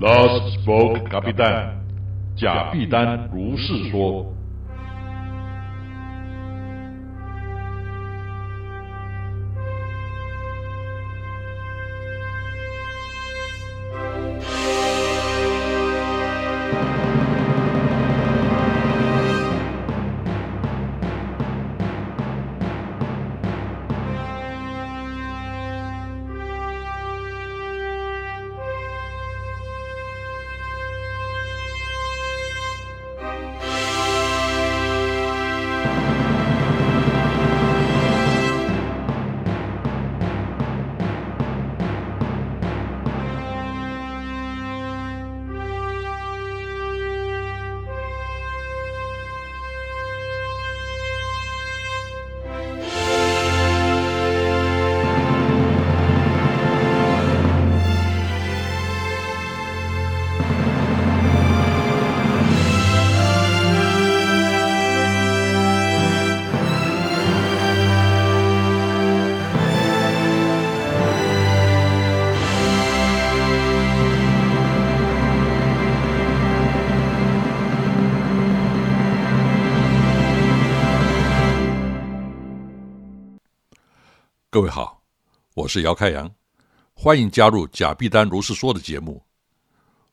Last spoke, 卡比丹，贾必丹如是说。各位好，我是姚开阳，欢迎加入贾碧丹如是说的节目。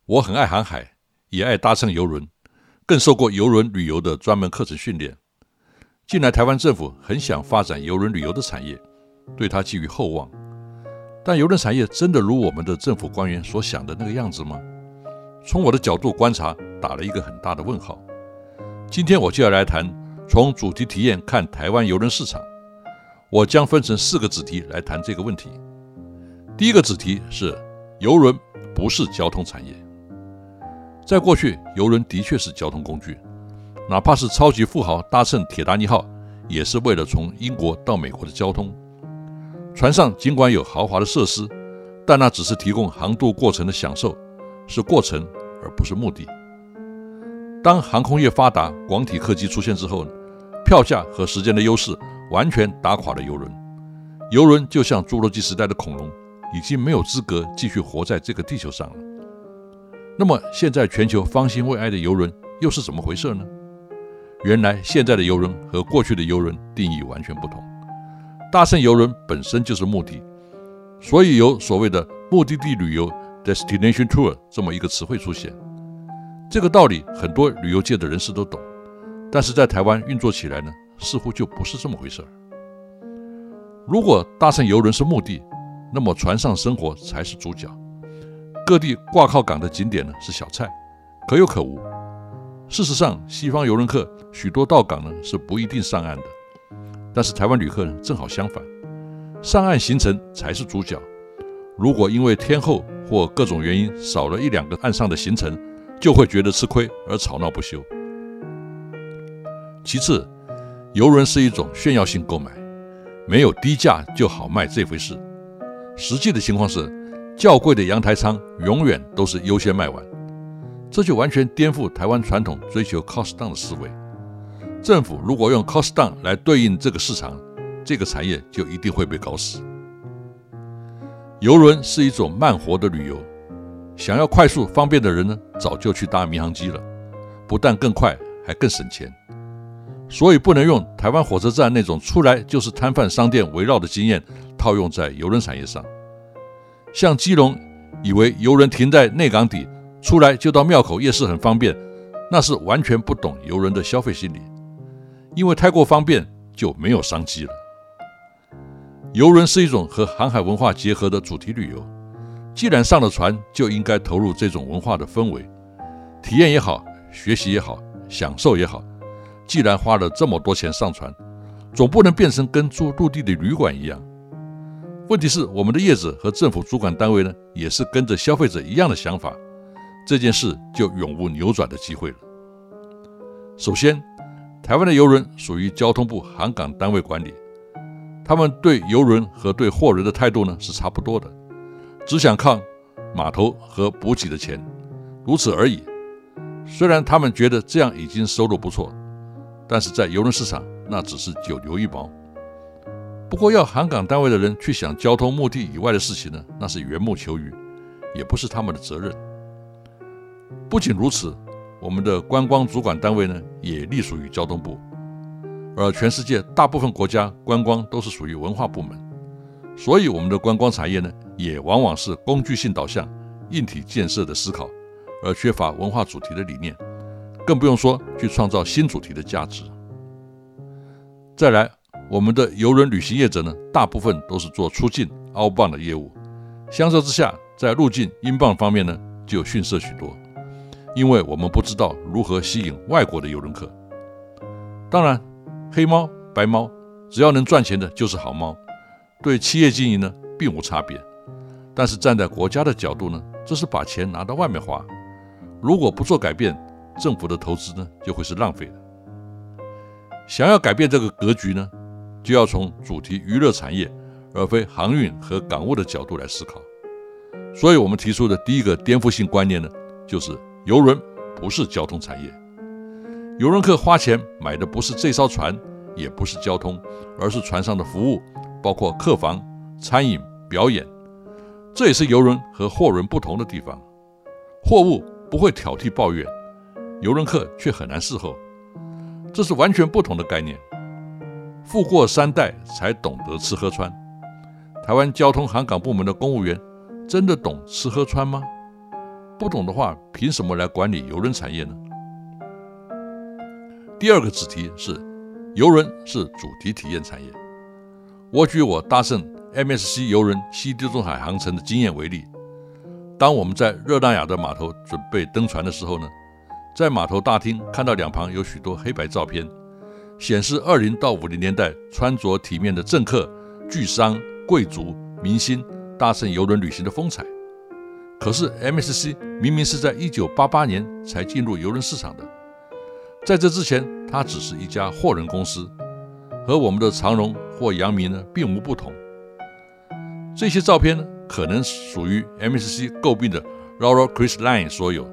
我很爱航海，也爱搭乘游轮，更受过游轮旅游的专门课程训练。近来台湾政府很想发展游轮旅游的产业，对它寄予厚望。但游轮产业真的如我们的政府官员所想的那个样子吗？从我的角度观察，打了一个很大的问号。今天我就要来谈，从主题体验看台湾游轮市场。我将分成四个子题来谈这个问题。第一个子题是游轮不是交通产业。在过去，游轮的确是交通工具，哪怕是超级富豪搭乘铁达尼号，也是为了从英国到美国的交通。船上尽管有豪华的设施，但那只是提供航渡过程的享受，是过程而不是目的。当航空业发达、广体客机出现之后，票价和时间的优势。完全打垮了游轮，游轮就像侏罗纪时代的恐龙，已经没有资格继续活在这个地球上了。那么，现在全球方兴未艾的游轮又是怎么回事呢？原来，现在的游轮和过去的游轮定义完全不同。大圣游轮本身就是目的，所以有所谓的目的地旅游 （destination tour） 这么一个词汇出现。这个道理很多旅游界的人士都懂，但是在台湾运作起来呢？似乎就不是这么回事儿。如果搭乘游轮是目的，那么船上生活才是主角。各地挂靠港的景点呢是小菜，可有可无。事实上，西方游轮客许多到港呢是不一定上岸的，但是台湾旅客呢正好相反，上岸行程才是主角。如果因为天候或各种原因少了一两个岸上的行程，就会觉得吃亏而吵闹不休。其次，游轮是一种炫耀性购买，没有低价就好卖这回事。实际的情况是，较贵的阳台舱永远都是优先卖完，这就完全颠覆台湾传统追求 cost down 的思维。政府如果用 cost down 来对应这个市场，这个产业就一定会被搞死。游轮是一种慢活的旅游，想要快速方便的人呢，早就去搭民航机了，不但更快，还更省钱。所以不能用台湾火车站那种出来就是摊贩商店围绕的经验套用在邮轮产业上。像基隆以为游轮停在内港底，出来就到庙口夜市很方便，那是完全不懂游轮的消费心理。因为太过方便就没有商机了。游轮是一种和航海文化结合的主题旅游，既然上了船，就应该投入这种文化的氛围，体验也好，学习也好，享受也好。既然花了这么多钱上船，总不能变成跟住陆地的旅馆一样。问题是，我们的业者和政府主管单位呢，也是跟着消费者一样的想法，这件事就永无扭转的机会了。首先，台湾的游轮属于交通部航港单位管理，他们对游轮和对货轮的态度呢是差不多的，只想靠码头和补给的钱，如此而已。虽然他们觉得这样已经收入不错。但是在邮轮市场，那只是九牛一毛。不过要航港单位的人去想交通目的以外的事情呢，那是缘木求鱼，也不是他们的责任。不仅如此，我们的观光主管单位呢，也隶属于交通部。而全世界大部分国家观光都是属于文化部门，所以我们的观光产业呢，也往往是工具性导向、硬体建设的思考，而缺乏文化主题的理念，更不用说去创造新主题的价值。再来，我们的游轮旅行业者呢，大部分都是做出境、澳镑的业务，相较之下，在入境英镑方面呢，就逊色许多，因为我们不知道如何吸引外国的游轮客。当然。黑猫白猫，只要能赚钱的就是好猫，对企业经营呢并无差别。但是站在国家的角度呢，这是把钱拿到外面花，如果不做改变，政府的投资呢就会是浪费的。想要改变这个格局呢，就要从主题娱乐产业，而非航运和港务的角度来思考。所以我们提出的第一个颠覆性观念呢，就是游轮不是交通产业。游轮客花钱买的不是这艘船，也不是交通，而是船上的服务，包括客房、餐饮、表演。这也是游轮和货轮不同的地方。货物不会挑剔抱怨，游轮客却很难伺候，这是完全不同的概念。富过三代才懂得吃喝穿。台湾交通航港部门的公务员真的懂吃喝穿吗？不懂的话，凭什么来管理游轮产业呢？第二个子题是，游轮是主题体验产业。我举我搭乘 MSC 游轮西地中海航程的经验为例。当我们在热那亚的码头准备登船的时候呢，在码头大厅看到两旁有许多黑白照片，显示二零到五零年代穿着体面的政客、巨商、贵族、明星搭乘游轮旅行的风采。可是 MSC 明明是在一九八八年才进入游轮市场的。在这之前，它只是一家货轮公司，和我们的长荣或阳明呢并无不同。这些照片，可能属于 MSC 诟病的 Royal Cruise Line 所有，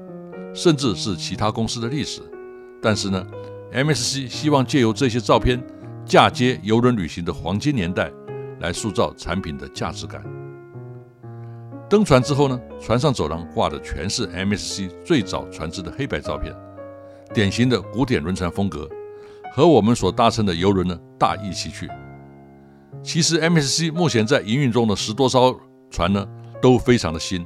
甚至是其他公司的历史。但是呢，MSC 希望借由这些照片嫁接游轮旅行的黄金年代，来塑造产品的价值感。登船之后呢，船上走廊挂的全是 MSC 最早船只的黑白照片。典型的古典轮船风格，和我们所搭乘的游轮呢大异其趣。其实 MSC 目前在营运中的十多艘船呢都非常的新。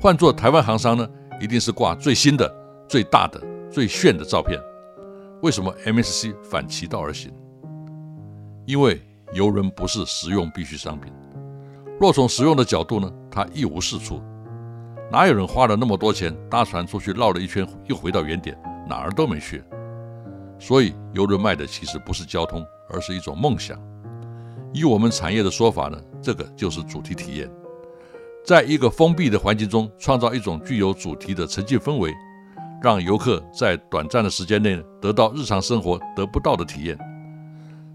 换做台湾航商呢，一定是挂最新的、最大的、最炫的照片。为什么 MSC 反其道而行？因为游轮不是实用必需商品。若从实用的角度呢，它一无是处。哪有人花了那么多钱搭船出去绕了一圈又回到原点？哪儿都没去，所以游轮卖的其实不是交通，而是一种梦想。以我们产业的说法呢，这个就是主题体验，在一个封闭的环境中创造一种具有主题的沉浸氛围，让游客在短暂的时间内得到日常生活得不到的体验。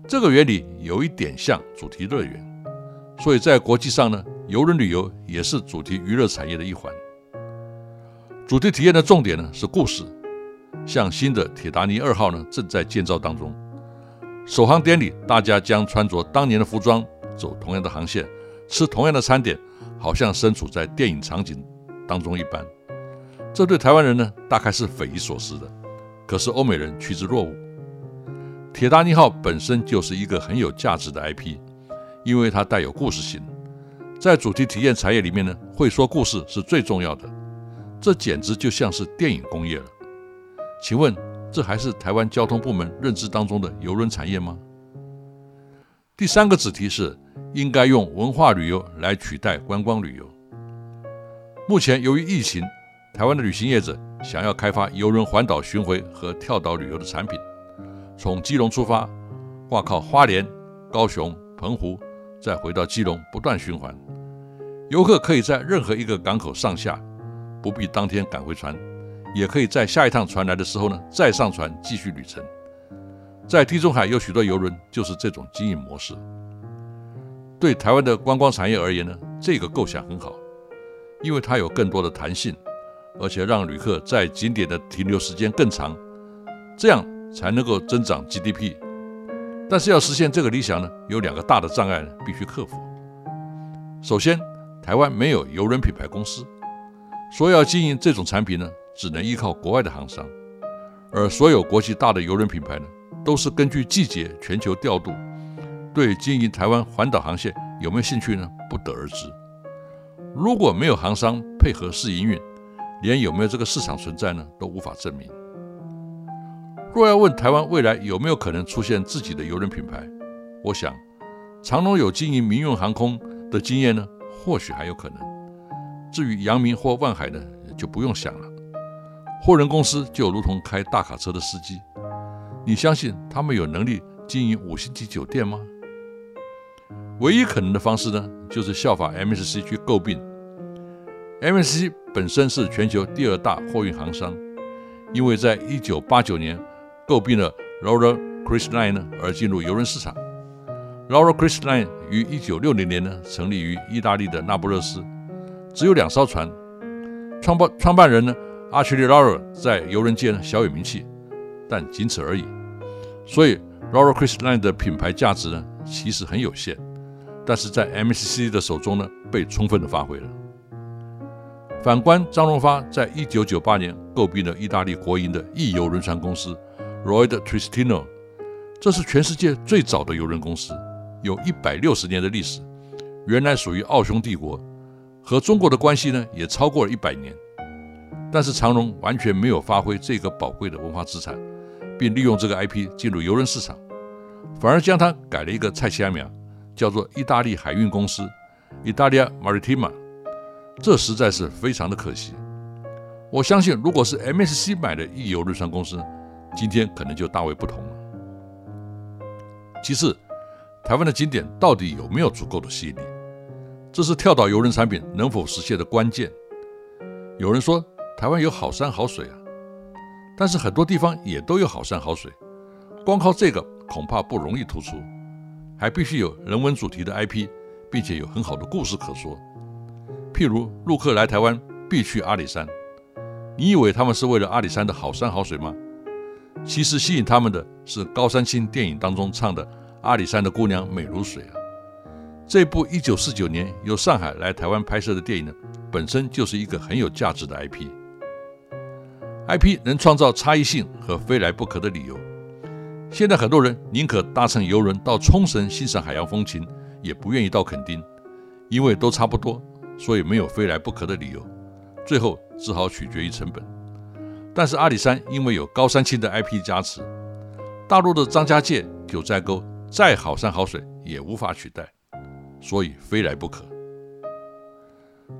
这个原理有一点像主题乐园，所以在国际上呢，游轮旅游也是主题娱乐产业的一环。主题体验的重点呢是故事。像新的铁达尼二号呢，正在建造当中。首航典礼，大家将穿着当年的服装，走同样的航线，吃同样的餐点，好像身处在电影场景当中一般。这对台湾人呢，大概是匪夷所思的。可是欧美人趋之若鹜。铁达尼号本身就是一个很有价值的 IP，因为它带有故事性。在主题体验产业里面呢，会说故事是最重要的。这简直就像是电影工业了。请问，这还是台湾交通部门认知当中的游轮产业吗？第三个子题是应该用文化旅游来取代观光旅游。目前由于疫情，台湾的旅行业者想要开发游轮环岛巡回和跳岛旅游的产品，从基隆出发，挂靠花莲、高雄、澎湖，再回到基隆，不断循环。游客可以在任何一个港口上下，不必当天赶回船。也可以在下一趟船来的时候呢，再上船继续旅程。在地中海有许多游轮就是这种经营模式。对台湾的观光产业而言呢，这个构想很好，因为它有更多的弹性，而且让旅客在景点的停留时间更长，这样才能够增长 GDP。但是要实现这个理想呢，有两个大的障碍必须克服。首先，台湾没有游轮品牌公司，说要经营这种产品呢。只能依靠国外的航商，而所有国际大的游轮品牌呢，都是根据季节全球调度。对经营台湾环岛航线有没有兴趣呢？不得而知。如果没有航商配合试营运，连有没有这个市场存在呢，都无法证明。若要问台湾未来有没有可能出现自己的邮轮品牌，我想长荣有经营民用航空的经验呢，或许还有可能。至于阳明或万海呢，就不用想了。货人公司就如同开大卡车的司机，你相信他们有能力经营五星级酒店吗？唯一可能的方式呢，就是效法 MSC 去诟病。MSC 本身是全球第二大货运航商，因为在一九八九年诟病了 Royal Cruise Line 呢，而进入邮轮市场。Royal Cruise Line 于一九六零年呢，成立于意大利的那不勒斯，只有两艘船。创办创办人呢，Archie Royal 在邮轮界呢小有名气，但仅此而已。所以 Royal Cruise Line 的品牌价值呢，其实很有限。但是在 M C C 的手中呢，被充分的发挥了。反观张荣发，在一九九八年购并了意大利国营的易游轮船公司 Royal Tristino，这是全世界最早的游轮公司，有一百六十年的历史，原来属于奥匈帝国，和中国的关系呢也超过了一百年。但是长荣完全没有发挥这个宝贵的文化资产，并利用这个 IP 进入游轮市场，反而将它改了一个菜虾苗。叫做意大利海运公司，Italia Maritima） 这实在是非常的可惜。我相信，如果是 MSC 买的溢游轮船公司，今天可能就大为不同了。其次，台湾的景点到底有没有足够的吸引力？这是跳岛游轮产品能否实现的关键。有人说，台湾有好山好水啊，但是很多地方也都有好山好水，光靠这个恐怕不容易突出。还必须有人文主题的 IP，并且有很好的故事可说。譬如陆客来台湾必去阿里山，你以为他们是为了阿里山的好山好水吗？其实吸引他们的是高山青电影当中唱的“阿里山的姑娘美如水”啊。这部1949年由上海来台湾拍摄的电影呢，本身就是一个很有价值的 IP。IP 能创造差异性和非来不可的理由。现在很多人宁可搭乘游轮到冲绳欣赏海洋风情，也不愿意到垦丁，因为都差不多，所以没有非来不可的理由。最后只好取决于成本。但是阿里山因为有高山青的 IP 加持，大陆的张家界、九寨沟再好山好水也无法取代，所以非来不可。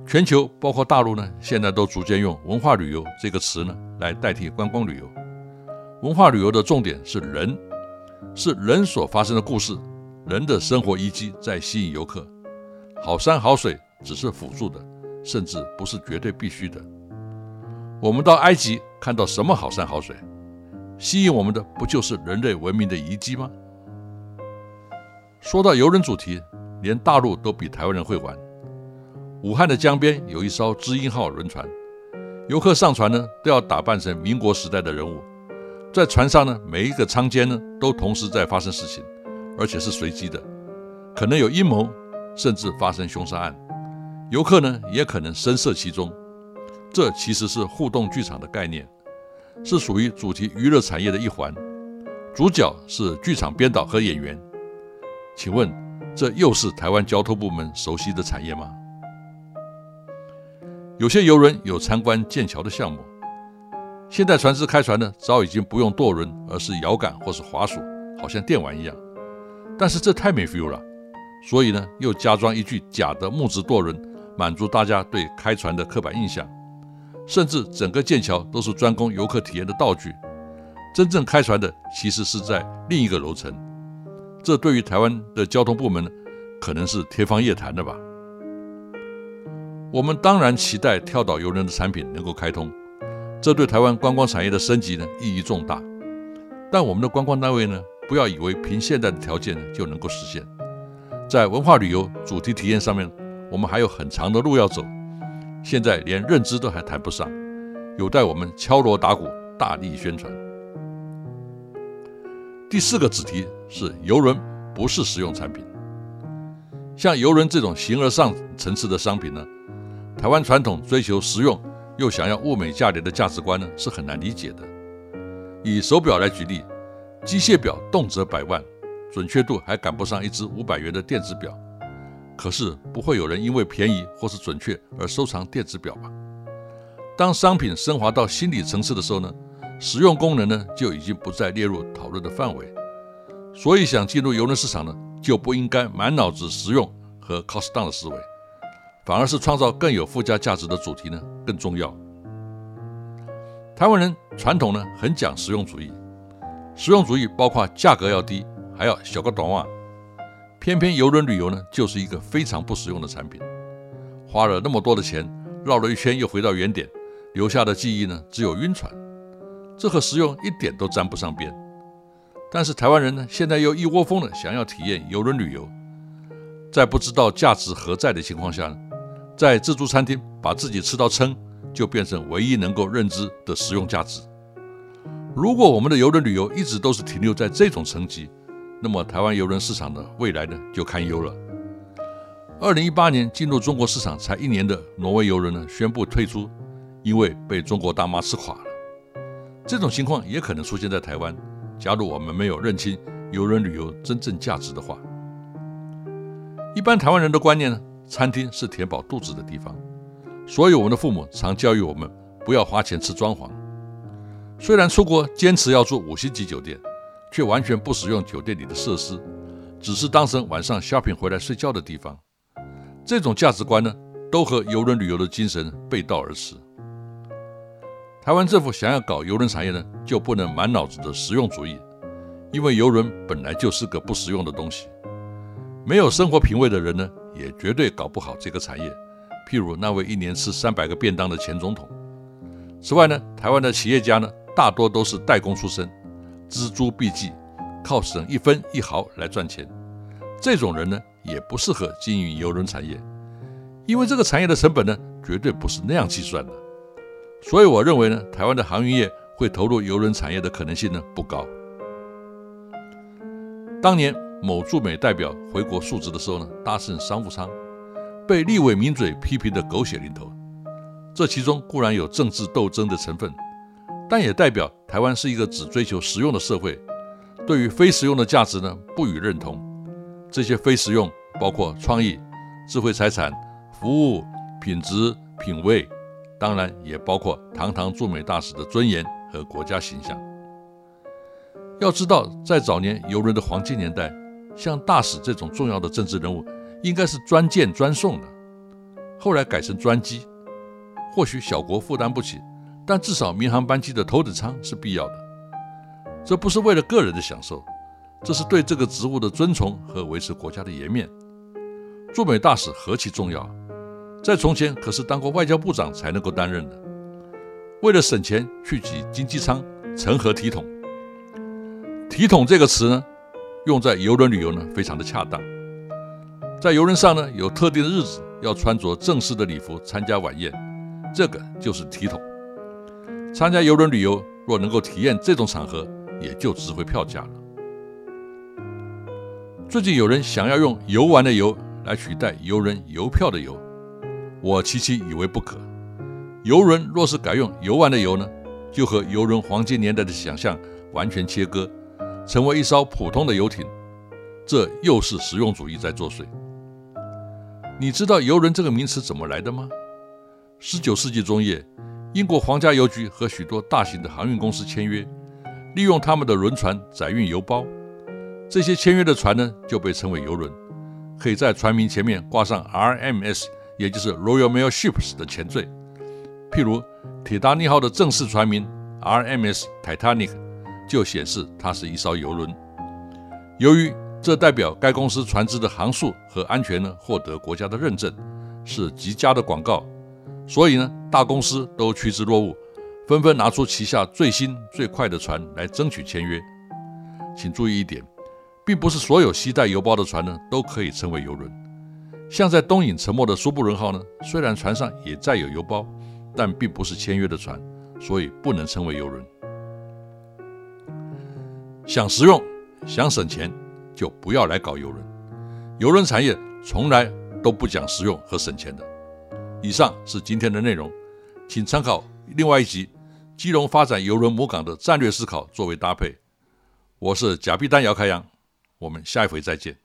全球包括大陆呢，现在都逐渐用文化旅游这个词呢来代替观光旅游。文化旅游的重点是人，是人所发生的故事，人的生活遗迹在吸引游客。好山好水只是辅助的，甚至不是绝对必须的。我们到埃及看到什么好山好水？吸引我们的不就是人类文明的遗迹吗？说到游轮主题，连大陆都比台湾人会玩。武汉的江边有一艘知音号轮船，游客上船呢都要打扮成民国时代的人物。在船上呢，每一个舱间呢都同时在发生事情，而且是随机的，可能有阴谋，甚至发生凶杀案。游客呢也可能深涉其中。这其实是互动剧场的概念，是属于主题娱乐产业的一环。主角是剧场编导和演员。请问，这又是台湾交通部门熟悉的产业吗？有些游轮有参观剑桥的项目。现代船只开船呢，早已经不用舵轮，而是摇杆或是滑鼠，好像电玩一样。但是这太没 feel 了，所以呢，又加装一具假的木质舵轮，满足大家对开船的刻板印象。甚至整个剑桥都是专供游客体验的道具，真正开船的其实是在另一个楼层。这对于台湾的交通部门呢，可能是天方夜谭的吧。我们当然期待跳岛游轮的产品能够开通。这对台湾观光产业的升级呢意义重大，但我们的观光单位呢不要以为凭现在的条件就能够实现。在文化旅游主题体验上面，我们还有很长的路要走，现在连认知都还谈不上，有待我们敲锣打鼓大力宣传。第四个子题是游轮不是实用产品，像游轮这种形而上层次的商品呢，台湾传统追求实用。又想要物美价廉的价值观呢，是很难理解的。以手表来举例，机械表动辄百万，准确度还赶不上一只五百元的电子表。可是不会有人因为便宜或是准确而收藏电子表吧？当商品升华到心理层次的时候呢，实用功能呢就已经不再列入讨论的范围。所以想进入邮轮市场呢，就不应该满脑子实用和 cost down 的思维，反而是创造更有附加价值的主题呢更重要。台湾人传统呢很讲实用主义，实用主义包括价格要低，还要小个短袜。偏偏游轮旅游呢，就是一个非常不实用的产品。花了那么多的钱，绕了一圈又回到原点，留下的记忆呢，只有晕船。这和实用一点都沾不上边。但是台湾人呢，现在又一窝蜂的想要体验游轮旅游，在不知道价值何在的情况下呢，在自助餐厅把自己吃到撑，就变成唯一能够认知的实用价值。如果我们的游轮旅游一直都是停留在这种层级，那么，台湾邮轮市场的未来呢，就堪忧了。二零一八年进入中国市场才一年的挪威邮轮呢，宣布退出，因为被中国大妈吃垮了。这种情况也可能出现在台湾，假如我们没有认清邮轮旅游真正价值的话。一般台湾人的观念呢，餐厅是填饱肚子的地方，所以我们的父母常教育我们不要花钱吃装潢。虽然出国坚持要住五星级酒店。却完全不使用酒店里的设施，只是当成晚上 shopping 回来睡觉的地方。这种价值观呢，都和游轮旅游的精神背道而驰。台湾政府想要搞游轮产业呢，就不能满脑子的实用主义，因为游轮本来就是个不实用的东西。没有生活品味的人呢，也绝对搞不好这个产业。譬如那位一年吃三百个便当的前总统。此外呢，台湾的企业家呢，大多都是代工出身。锱铢必计，靠省一分一毫来赚钱，这种人呢也不适合经营邮轮产业，因为这个产业的成本呢绝对不是那样计算的。所以我认为呢，台湾的航运业会投入邮轮产业的可能性呢不高。当年某驻美代表回国述职的时候呢，搭乘商务舱，被立委名嘴批评的狗血淋头，这其中固然有政治斗争的成分。但也代表台湾是一个只追求实用的社会，对于非实用的价值呢不予认同。这些非实用包括创意、智慧财产、服务、品质、品味，当然也包括堂堂驻美大使的尊严和国家形象。要知道，在早年游轮的黄金年代，像大使这种重要的政治人物，应该是专舰专送的，后来改成专机，或许小国负担不起。但至少民航班机的头等舱是必要的，这不是为了个人的享受，这是对这个职务的尊崇和维持国家的颜面。驻美大使何其重要，在从前可是当过外交部长才能够担任的。为了省钱去挤经济舱，成何体统？体统这个词呢，用在游轮旅游呢，非常的恰当。在游轮上呢，有特定的日子要穿着正式的礼服参加晚宴，这个就是体统。参加游轮旅游，若能够体验这种场合，也就值回票价了。最近有人想要用“游玩”的“游”来取代“游人邮票”的“游”，我期期以为不可。游轮若是改用“游玩”的“游”呢，就和游轮黄金年代的想象完全切割，成为一艘普通的游艇，这又是实用主义在作祟。你知道“游轮”这个名词怎么来的吗？十九世纪中叶。英国皇家邮局和许多大型的航运公司签约，利用他们的轮船载运邮包。这些签约的船呢，就被称为邮轮，可以在船名前面挂上 RMS，也就是 Royal Mail Ships 的前缀。譬如铁达尼号的正式船名 RMS Titanic，就显示它是一艘游轮。由于这代表该公司船只的航速和安全呢获得国家的认证，是极佳的广告。所以呢，大公司都趋之若鹜，纷纷拿出旗下最新最快的船来争取签约。请注意一点，并不是所有携带邮包的船呢都可以称为邮轮。像在东引沉没的苏布伦号呢，虽然船上也载有邮包，但并不是签约的船，所以不能称为邮轮。想实用、想省钱，就不要来搞游轮。游轮产业从来都不讲实用和省钱的。以上是今天的内容，请参考另外一集基隆发展游轮母港的战略思考作为搭配。我是贾碧丹姚开阳，我们下一回再见。